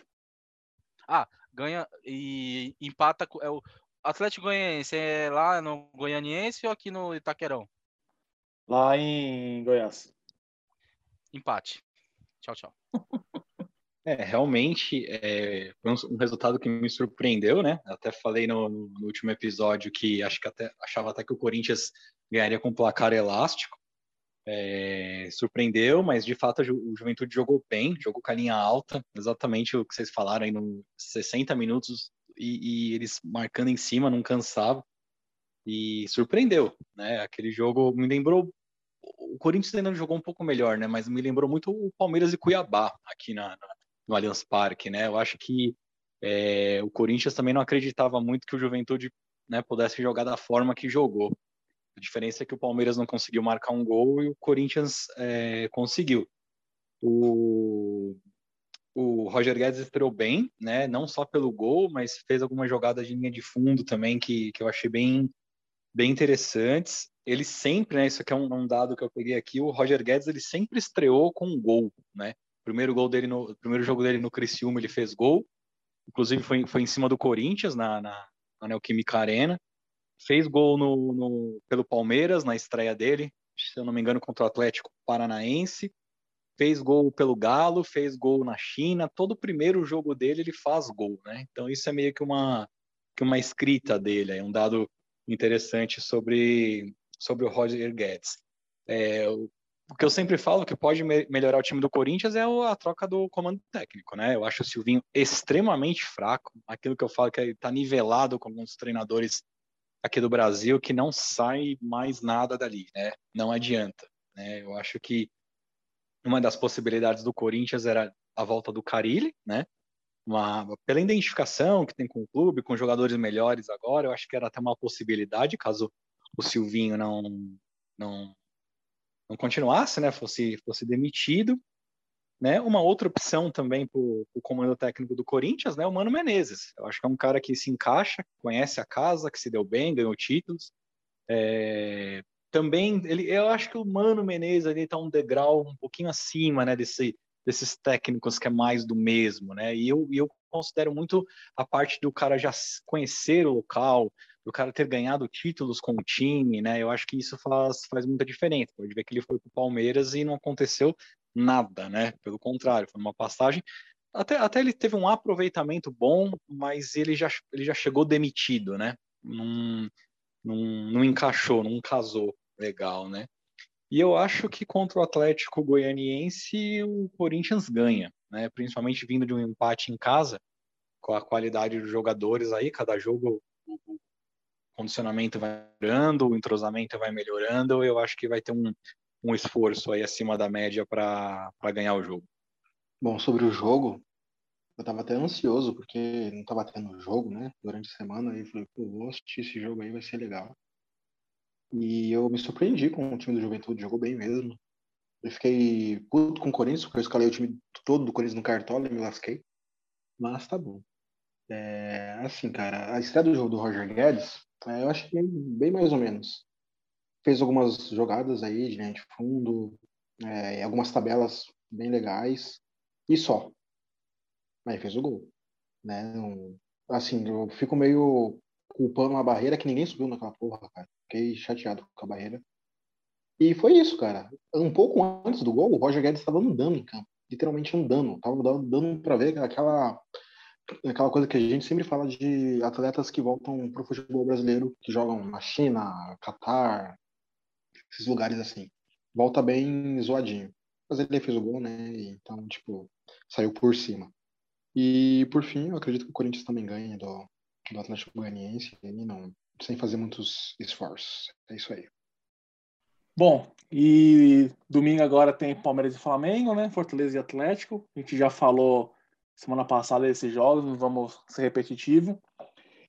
Ah, ganha e empata. É o Atlético Goianiense é lá no Goianiense ou aqui no Itaquerão? Lá em Goiás. Empate. Tchau, tchau. (laughs) É, realmente é, foi um, um, resultado que me surpreendeu, né? Até falei no, no, último episódio que acho que até achava até que o Corinthians ganharia com placar elástico. É, surpreendeu, mas de fato o Juventude jogou bem, jogou com a linha alta, exatamente o que vocês falaram aí nos 60 minutos e, e eles marcando em cima, não cansava e surpreendeu, né? Aquele jogo me lembrou o Corinthians ainda jogou um pouco melhor, né? Mas me lembrou muito o Palmeiras e Cuiabá aqui na, na no Allianz Parque, né? Eu acho que é, o Corinthians também não acreditava muito que o Juventude né, pudesse jogar da forma que jogou. A diferença é que o Palmeiras não conseguiu marcar um gol e o Corinthians é, conseguiu. O, o Roger Guedes estreou bem, né? Não só pelo gol, mas fez algumas jogadas de linha de fundo também que, que eu achei bem, bem interessantes. Ele sempre, né? Isso aqui é um, um dado que eu peguei aqui. O Roger Guedes ele sempre estreou com um gol, né? Primeiro gol dele no primeiro jogo dele no Criciúma, ele fez gol. Inclusive foi, foi em cima do Corinthians na, na, na Neoquímica Arena. Fez gol no, no, pelo Palmeiras na estreia dele, se eu não me engano, contra o Atlético Paranaense. Fez gol pelo Galo, fez gol na China. Todo primeiro jogo dele ele faz gol, né? Então isso é meio que uma que uma escrita dele, é um dado interessante sobre sobre o Roger Guedes. É, o que eu sempre falo que pode me melhorar o time do Corinthians é a troca do comando técnico, né? Eu acho o Silvinho extremamente fraco, aquilo que eu falo que está nivelado com alguns treinadores aqui do Brasil que não sai mais nada dali, né? Não adianta, né? Eu acho que uma das possibilidades do Corinthians era a volta do Carilli, né? Uma, pela identificação que tem com o clube, com jogadores melhores agora, eu acho que era até uma possibilidade caso o Silvinho não não não continuasse, né, fosse, fosse demitido. Né? Uma outra opção também para o comando técnico do Corinthians, né, o Mano Menezes. Eu acho que é um cara que se encaixa, conhece a casa, que se deu bem, ganhou títulos. É... Também, ele, eu acho que o Mano Menezes ali está um degrau um pouquinho acima, né, desse, desses técnicos que é mais do mesmo, né? E eu, eu considero muito a parte do cara já conhecer o local, do cara ter ganhado títulos com o time, né? Eu acho que isso faz, faz muita diferença. Pode ver que ele foi para o Palmeiras e não aconteceu nada, né? Pelo contrário, foi uma passagem. Até, até ele teve um aproveitamento bom, mas ele já, ele já chegou demitido, né? Não, não, não encaixou, não casou legal, né? E eu acho que contra o Atlético Goianiense o Corinthians ganha, né? Principalmente vindo de um empate em casa, com a qualidade dos jogadores aí, cada jogo o, condicionamento vai melhorando, o entrosamento vai melhorando, eu acho que vai ter um, um esforço aí acima da média para ganhar o jogo. Bom, sobre o jogo, eu tava até ansioso, porque não tava tendo jogo, né, durante a semana, e falei, pô, vou assistir esse jogo aí, vai ser legal. E eu me surpreendi com o time do Juventude, jogou bem mesmo. Eu fiquei puto com o Corinthians, porque eu escalei o time todo do Corinthians no cartola e me lasquei. Mas tá bom. É, assim, cara, a estreia do jogo do Roger Guedes, é, eu achei bem mais ou menos. Fez algumas jogadas aí de linha de fundo, é, algumas tabelas bem legais, e só. mas fez o gol. Né? Não- assim, eu fico meio culpando uma barreira que ninguém subiu naquela porra, cara. Fiquei chateado com a barreira. E foi isso, cara. Um pouco antes do gol, o Roger Guedes estava andando em campo. Literalmente andando. Tava dando- pra ver aquela, aquela coisa que a gente sempre fala de atletas que voltam pro futebol brasileiro, que jogam na China, Catar, esses lugares assim. Volta bem zoadinho. Mas ele fez o gol, né? Então, tipo, saiu por cima. E por fim, eu acredito que o Corinthians também ganha do, do Atlético Goianiense, não, sem fazer muitos esforços. É isso aí. Bom, e domingo agora tem Palmeiras e Flamengo, né? Fortaleza e Atlético. A gente já falou semana passada desses jogos, não vamos ser repetitivo.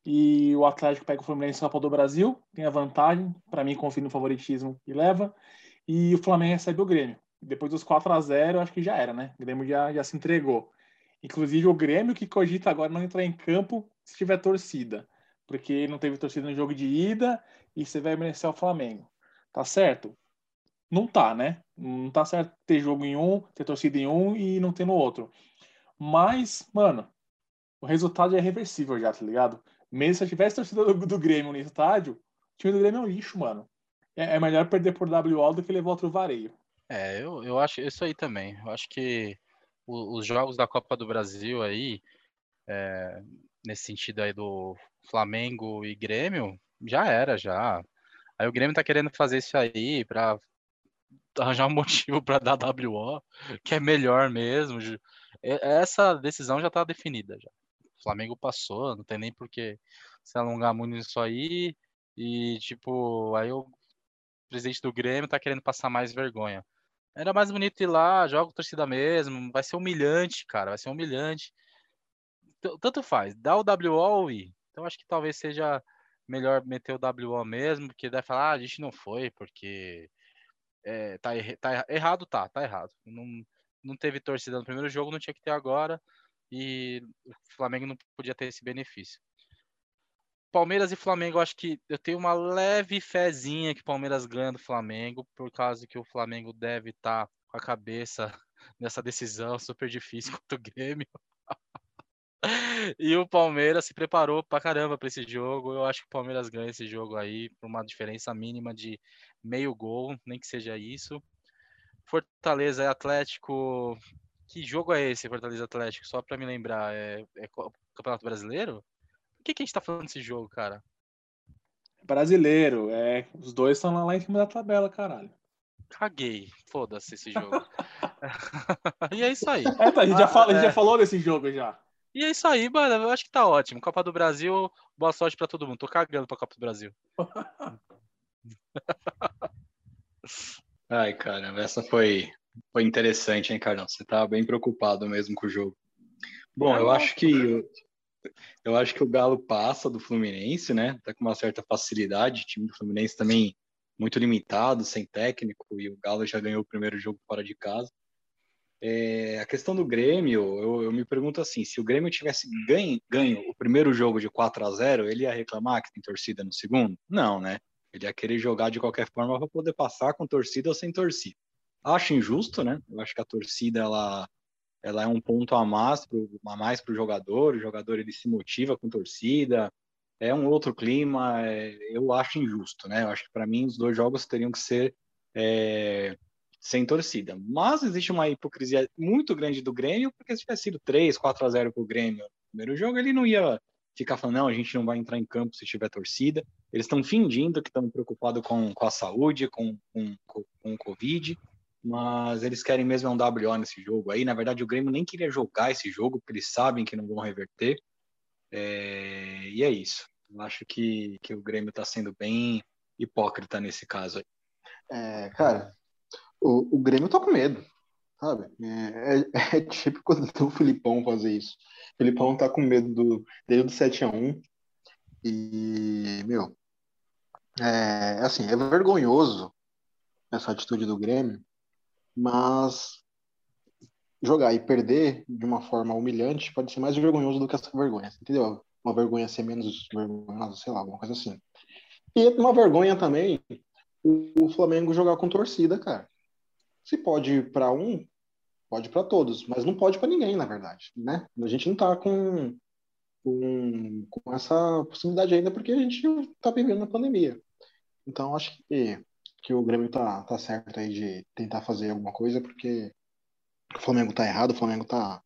E o Atlético pega o Fluminense na Copa do Brasil, tem a vantagem, para mim confio no favoritismo e leva. E o Flamengo recebe o Grêmio. Depois dos 4 a 0 acho que já era, né? O Grêmio já, já se entregou. Inclusive o Grêmio que cogita agora não entrar em campo se tiver torcida, porque não teve torcida no jogo de ida e você vai beneficiar o Flamengo. Tá certo? Não tá, né? Não tá certo ter jogo em um, ter torcida em um e não ter no outro. Mas, mano, o resultado é reversível já, tá ligado? Mesmo se eu tivesse torcida do, do Grêmio no estádio, o time do Grêmio é um lixo, mano. É, é melhor perder por WO do que levar outro vareio. É, eu, eu acho isso aí também. Eu acho que o- os jogos da Copa do Brasil aí, é, nesse sentido aí do Flamengo e Grêmio, já era, já. Aí o Grêmio tá querendo fazer isso aí pra arranjar um (laughs) motivo pra dar WO, que é melhor mesmo. Essa decisão já tá definida já. O Flamengo passou, não tem nem por que se alongar muito nisso aí. E, tipo, aí o presidente do Grêmio tá querendo passar mais vergonha. Era mais bonito ir lá, joga torcida mesmo. Vai ser humilhante, cara. Vai ser humilhante. Tanto faz, dá o WO ou ir. Então acho que talvez seja melhor meter o WO mesmo, porque deve falar, ah, a gente não foi, porque é, tá, tá erra- errado, tá, tá errado. Não, não teve torcida no primeiro jogo, não tinha que ter agora. E o Flamengo não podia ter esse benefício. Palmeiras e Flamengo, acho que eu tenho uma leve fezinha que Palmeiras ganha do Flamengo, por causa que o Flamengo deve estar com a cabeça (laughs) nessa decisão super difícil (laughs) contra o Grêmio. (laughs) E o Palmeiras se preparou pra caramba pra esse jogo. Eu acho que o Palmeiras ganha esse jogo aí por uma diferença mínima de meio gol, nem que seja isso. Fortaleza e Atlético. Que jogo é esse, Fortaleza Atlético? Só pra me lembrar, é, é Campeonato Brasileiro? Por que, que a gente tá falando desse jogo, cara? Brasileiro, é. Os dois estão lá, lá em cima da tabela, caralho. Caguei. Foda-se esse jogo. (laughs) (laughs) e é isso aí. É, tá, a gente, já, Ah, fala, a gente é. já falou desse jogo já. E é isso aí, mano. Eu acho que tá ótimo. Copa do Brasil, boa sorte pra todo mundo. Tô cagando pra Copa do Brasil. (laughs) Ai, caramba, essa foi, foi interessante, hein, Carlão? Você tá bem preocupado mesmo com o jogo. Bom, eu acho que eu acho que o Galo passa do Fluminense, né? Tá com uma certa facilidade. O time do Fluminense também muito limitado, sem técnico, e o Galo já ganhou o primeiro jogo fora de casa. É, a questão do Grêmio, eu, eu me pergunto assim, se o Grêmio tivesse ganho, ganho o primeiro jogo de 4 a 0 ele ia reclamar que tem torcida no segundo? Não, né? Ele ia querer jogar de qualquer forma para poder passar com torcida ou sem torcida. Acho injusto, né? Eu acho que a torcida ela, ela é um ponto a mais para pro jogador. O jogador ele se motiva com torcida. É um outro clima. é- eu acho injusto, né? Eu acho que para mim os dois jogos teriam que ser é, sem torcida. Mas existe uma hipocrisia muito grande do Grêmio, porque se tivesse sido 3, 4 a 0 para o Grêmio no primeiro jogo, ele não ia ficar falando, não, a gente não vai entrar em campo se tiver torcida. Eles estão fingindo que estão preocupados com, com a saúde, com, com, com o Covid, mas eles querem mesmo é um WO nesse jogo aí. Na verdade, o Grêmio nem queria jogar esse jogo, porque eles sabem que não vão reverter. É, e é isso. Eu acho que, que o Grêmio está sendo bem hipócrita nesse caso aí. É, cara, o, o Grêmio tá com medo, sabe? É, é- é típico do Filipão fazer isso. O Filipão tá com medo do, desde o 7x1. E, meu, é assim, é vergonhoso essa atitude do Grêmio, mas jogar e perder de uma forma humilhante pode ser mais vergonhoso do que essa vergonha, entendeu? Uma vergonha ser menos vergonhosa, sei lá, alguma coisa assim. E uma vergonha também o Flamengo jogar com torcida, cara. Se pode ir para um, Pode para todos, mas não pode para ninguém, na verdade, né? A gente não tá com, com, com essa possibilidade ainda porque a gente tá vivendo a pandemia. Então, acho que, que o Grêmio tá, tá certo aí de tentar fazer alguma coisa, porque o Flamengo tá errado, o Flamengo tá,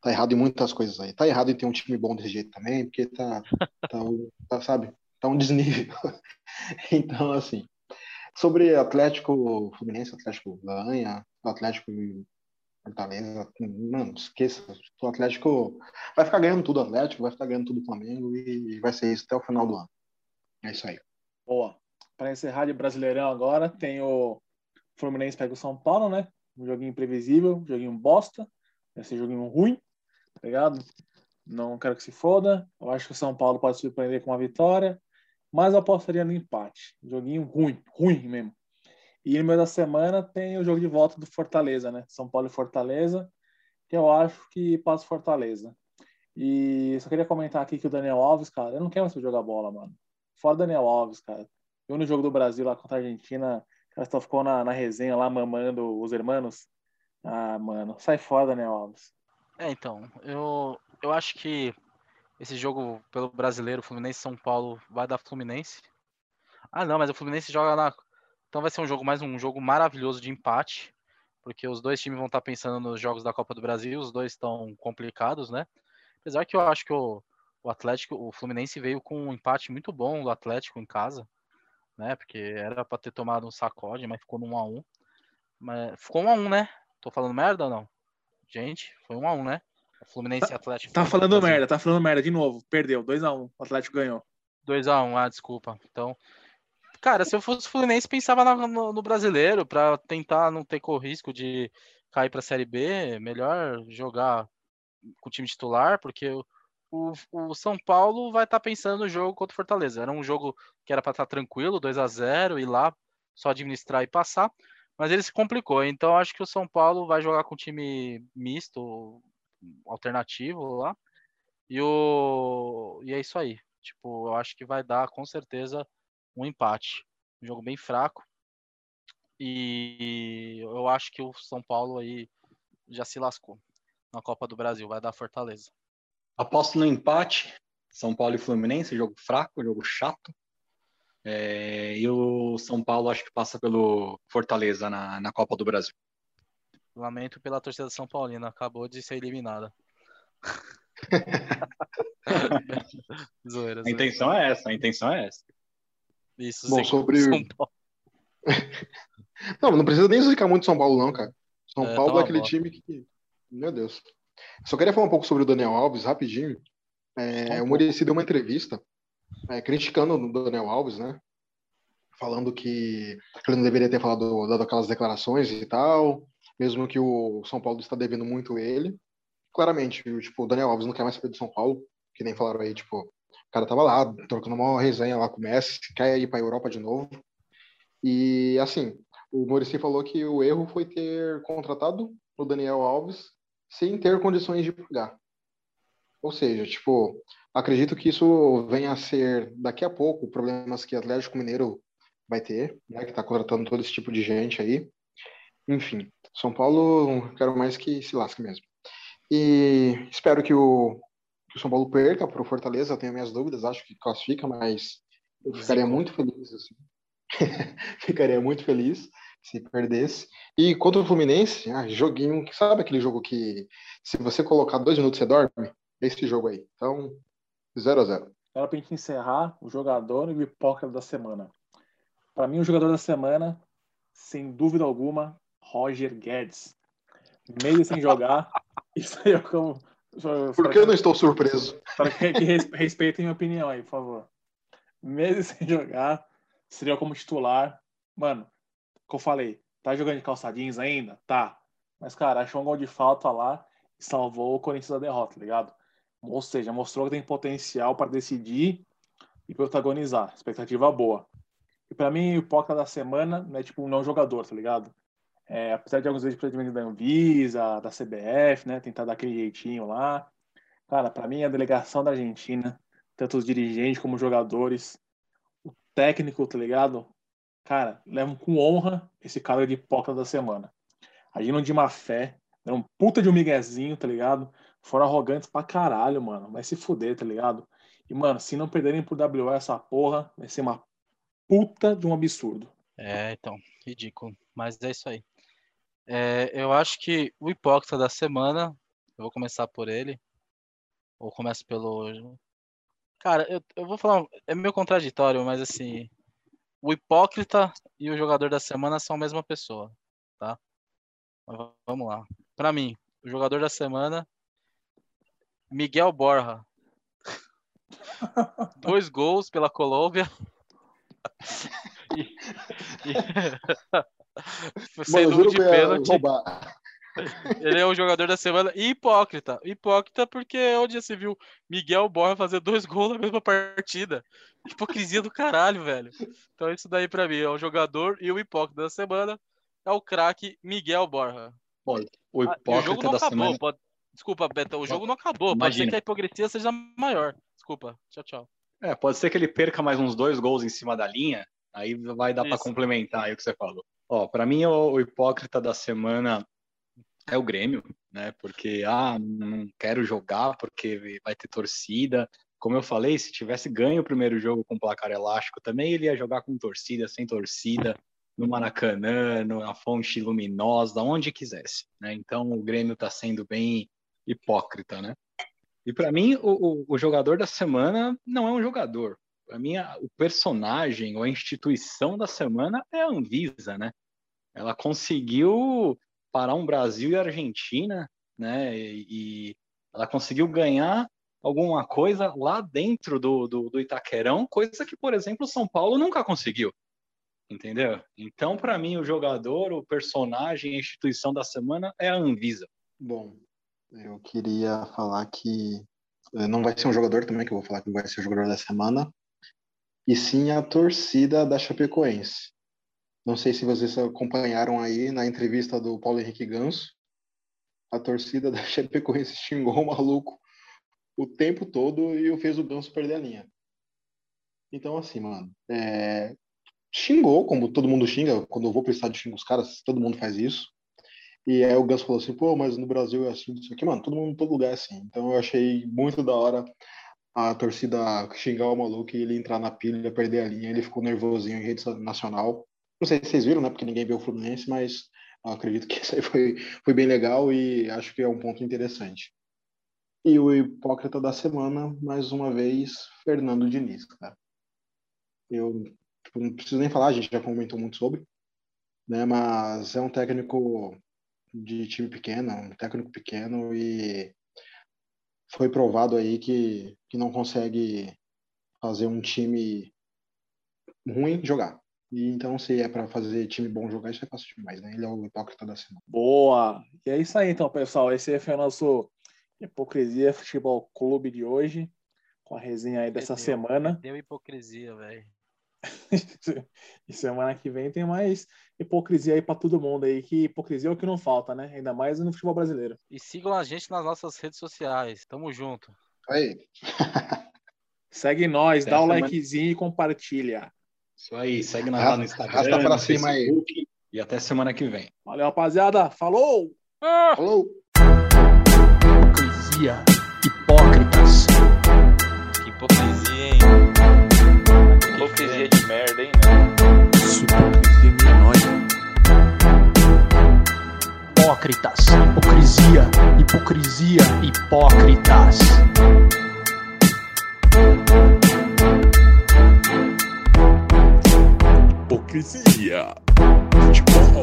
tá errado em muitas coisas aí. Tá errado em ter um time bom desse jeito também, porque tá, tá, (laughs) tá sabe, tá um desnível. (laughs) então, assim, sobre Atlético Fluminense, Atlético ganha, Atlético Fortaleza, mano, esqueça. O Atlético vai ficar ganhando tudo, Atlético vai ficar ganhando tudo Flamengo e vai ser isso até o final do ano. É isso aí. Boa. Para encerrar de Brasileirão agora, tem o Fluminense pega o São Paulo, né? Um joguinho imprevisível, um joguinho bosta. Um joguinho ruim, tá ligado? Não quero que se foda. Eu acho que o São Paulo pode surpreender com uma vitória, mas eu apostaria no empate. Joguinho ruim, ruim mesmo. E no meio da semana tem o jogo de volta do Fortaleza, né? São Paulo e Fortaleza, que eu acho que passa Fortaleza. E só queria comentar aqui que o Daniel Alves, cara, eu não quero mais jogar bola, mano. Fora Daniel Alves, cara. Eu no jogo do Brasil lá contra a Argentina, cara só ficou na, na resenha lá mamando os irmãos. Ah, mano, sai fora, Daniel Alves. É, então, eu, eu acho que esse jogo pelo brasileiro, Fluminense São Paulo, vai dar Fluminense. Ah, não, mas o Fluminense joga na então vai ser um jogo mais um jogo maravilhoso de empate, porque os dois times vão estar pensando nos jogos da Copa do Brasil, os dois estão complicados, né? Apesar que eu acho que o, o Atlético, o Fluminense veio com um empate muito bom do Atlético em casa, né? Porque era para ter tomado um sacode, mas ficou no 1 a 1. Mas ficou 1 a 1, né? Tô falando merda ou não? Gente, foi 1 a 1, né? O Fluminense e Atlético. Tá falando merda, tá falando merda de novo. Perdeu, 2 a 1. O Atlético ganhou. 2 a 1, ah, desculpa. Então, Cara, se eu fosse Fluminense, pensava no, no brasileiro para tentar não ter com risco de cair para a Série B. Melhor jogar com o time titular, porque o, o São Paulo vai estar tá pensando no jogo contra o Fortaleza. Era um jogo que era para estar tá tranquilo, 2 a 0 ir lá, só administrar e passar. Mas ele se complicou. Então acho que o São Paulo vai jogar com time misto, alternativo lá. E, o... e é isso aí. Tipo, eu acho que vai dar com certeza um empate. Um jogo bem fraco. E eu acho que o São Paulo aí já se lascou na Copa do Brasil, vai dar Fortaleza. Aposto no empate, São Paulo e Fluminense, jogo fraco, jogo chato. É, e o São Paulo acho que passa pelo Fortaleza na, na Copa do Brasil. Lamento pela torcida São Paulina, acabou de ser eliminada. zoeira, (laughs) zoeira. A intenção é essa, a intenção é essa. Isso, Bom, sobre. São Paulo. não, não precisa nem ficar muito São Paulo, não, cara. São é, Paulo tá é aquele boa. time que. Meu Deus. Só queria falar um pouco sobre o Daniel Alves, rapidinho. É, o Murici deu uma entrevista é, criticando o Daniel Alves, né? Falando que ele não deveria ter falado, dado aquelas declarações e tal, mesmo que o São Paulo está devendo muito ele. Claramente, tipo, o Daniel Alves não quer mais saber do São Paulo, que nem falaram aí, tipo, o cara tava lá, trocando uma resenha lá com o Messi, quer ir para a Europa de novo. E, assim, o Maurício falou que o erro foi ter contratado o Daniel Alves sem ter condições de pagar. Ou seja, tipo, acredito que isso venha a ser, daqui a pouco, problemas que o Atlético Mineiro vai ter, né, que está contratando todo esse tipo de gente aí. Enfim, São Paulo, quero mais que se lasque mesmo. E espero que o que o São Paulo perca para o Fortaleza, eu tenho minhas dúvidas, acho que classifica, mas eu ficaria muito feliz. Assim. (laughs) ficaria muito feliz se perdesse. E contra o Fluminense, ah, joguinho, sabe aquele jogo que se você colocar dois minutos você dorme? É esse jogo aí. Então, 0 a 0 Agora para gente encerrar, o jogador e o hipócrita da semana. Para mim, o jogador da semana, sem dúvida alguma, Roger Guedes. Meio sem jogar, (laughs) isso aí é como por que eu não estou surpreso? Para que, que respeitem minha opinião aí, por favor. Meses sem jogar, seria como titular. Mano, como eu falei, tá jogando de calçadinhos ainda? Tá. Mas, cara, achou um gol de falta lá e salvou o Corinthians da derrota, tá ligado? Ou seja, mostrou que tem potencial para decidir e protagonizar. Expectativa boa. E para mim, o hipócrita da semana é tipo um não jogador, tá ligado? É, apesar de alguns vezes procedimentos da Anvisa, da CBF, né, tentar dar aquele jeitinho lá. Cara, para mim a delegação da Argentina, tanto os dirigentes como os jogadores, o técnico, tá ligado? Cara, levam com honra esse cara de hipócrita da semana. Agindo de má fé, É um puta de um miguezinho, tá ligado? Foram arrogantes pra caralho, mano. Vai se fuder, tá ligado? E, mano, se não perderem por WO essa porra, vai ser uma puta de um absurdo. É, então, ridículo. Mas é isso aí. É, eu acho que o hipócrita da semana, eu vou começar por ele. Ou começo pelo. Cara, eu, eu vou falar. É meio contraditório, mas assim. O hipócrita e o jogador da semana são a mesma pessoa, tá? Mas vamos lá. Pra mim, o jogador da semana. Miguel Borja. (laughs) Dois gols pela Colômbia. (laughs) E, e... (laughs) De pênalti. (laughs) Ele é o jogador da semana e hipócrita. Hipócrita porque é onde já se viu Miguel Borja fazer dois gols na mesma partida. Hipocrisia do caralho, velho. Então isso daí pra mim é o jogador e o hipócrita da semana é o craque Miguel Borja. O Ah, e o jogo hipócrita não da acabou. semana. Pode... Desculpa, Beto, o jogo não acabou. Pode ser Imagina. que a hipocrisia seja maior. Desculpa. Tchau, tchau. É, pode ser que ele perca mais uns dois gols em cima da linha, aí vai dar para complementar aí o que você falou. Ó, para mim o, o hipócrita da semana é o Grêmio, né? Porque ah, não quero jogar porque vai ter torcida. Como eu falei, se tivesse ganho o primeiro jogo com placar elástico, também ele ia jogar com torcida, sem torcida, no Maracanã, na Fonte Luminosa, onde quisesse, né? Então o Grêmio está sendo bem hipócrita, né? E para mim, o, o- o jogador da semana não é um jogador. A- o personagem ou a instituição da semana é a Anvisa, né? Ela conseguiu parar um Brasil e Argentina, né? E, e ela conseguiu ganhar alguma coisa lá dentro do, do, do Itaquerão, coisa que, por exemplo, o São Paulo nunca conseguiu. Entendeu? Então, para mim, o jogador, o personagem, a instituição da semana é a Anvisa. Bom, eu queria falar que eh, não vai ser um jogador também, que eu vou falar que vai ser o jogador da semana, e sim a torcida da Chapecoense. Não sei se vocês acompanharam aí na entrevista do Paulo Henrique Ganso, a torcida da (laughs) Chapecoense xingou o maluco o tempo todo e fez o Ganso perder a linha. Então, assim, mano, é, xingou, como todo mundo xinga, quando eu vou pro estádio xingo os caras, todo mundo faz isso. E aí o Ganso falou assim, pô, mas no Brasil é assim, isso aqui, mano, todo mundo, todo lugar é assim. Então eu achei muito da hora a torcida xingar o maluco e ele entrar na pilha, perder a linha, ele ficou nervosinho em rede nacional. Não sei se vocês viram, né, porque ninguém viu o Fluminense, mas acredito que (laughs) isso aí foi, foi bem legal e acho que é um ponto interessante. E o hipócrita da semana, mais uma vez, Fernando Diniz, cara. Eu tipo, não preciso nem falar, a gente já comentou muito sobre, né, mas é um técnico de time pequeno, um técnico pequeno e foi provado aí que, que não consegue fazer um time ruim jogar. E então, se é para fazer time bom jogar, isso é fácil demais, né? Ele é o hipócrita da semana. Boa! E é isso aí, então, pessoal. Esse foi o nosso Hipocrisia Futebol Clube de hoje, com a resenha aí dessa Perdeu, semana. Deu hipocrisia, velho. (laughs) e semana que vem tem mais hipocrisia aí para todo mundo aí, que hipocrisia é o que não falta, né? Ainda mais no futebol brasileiro. E sigam a gente nas nossas redes sociais. Tamo junto. Aí, (laughs) Segue nós, Até dá o semana- likezinho e compartilha. Isso aí, segue nós lá no Instagram, arrasta pra cima aí. E até semana que vem. Valeu, rapaziada. Falou! falou! hipocrisia, hipócritas. Que hipocrisia, hein? Hipocrisia de merda, hein, né? Isso, hipocrisia menor. Hipócritas, hipocrisia, hipocrisia, hipócritas. Hipocrisia. Futebol.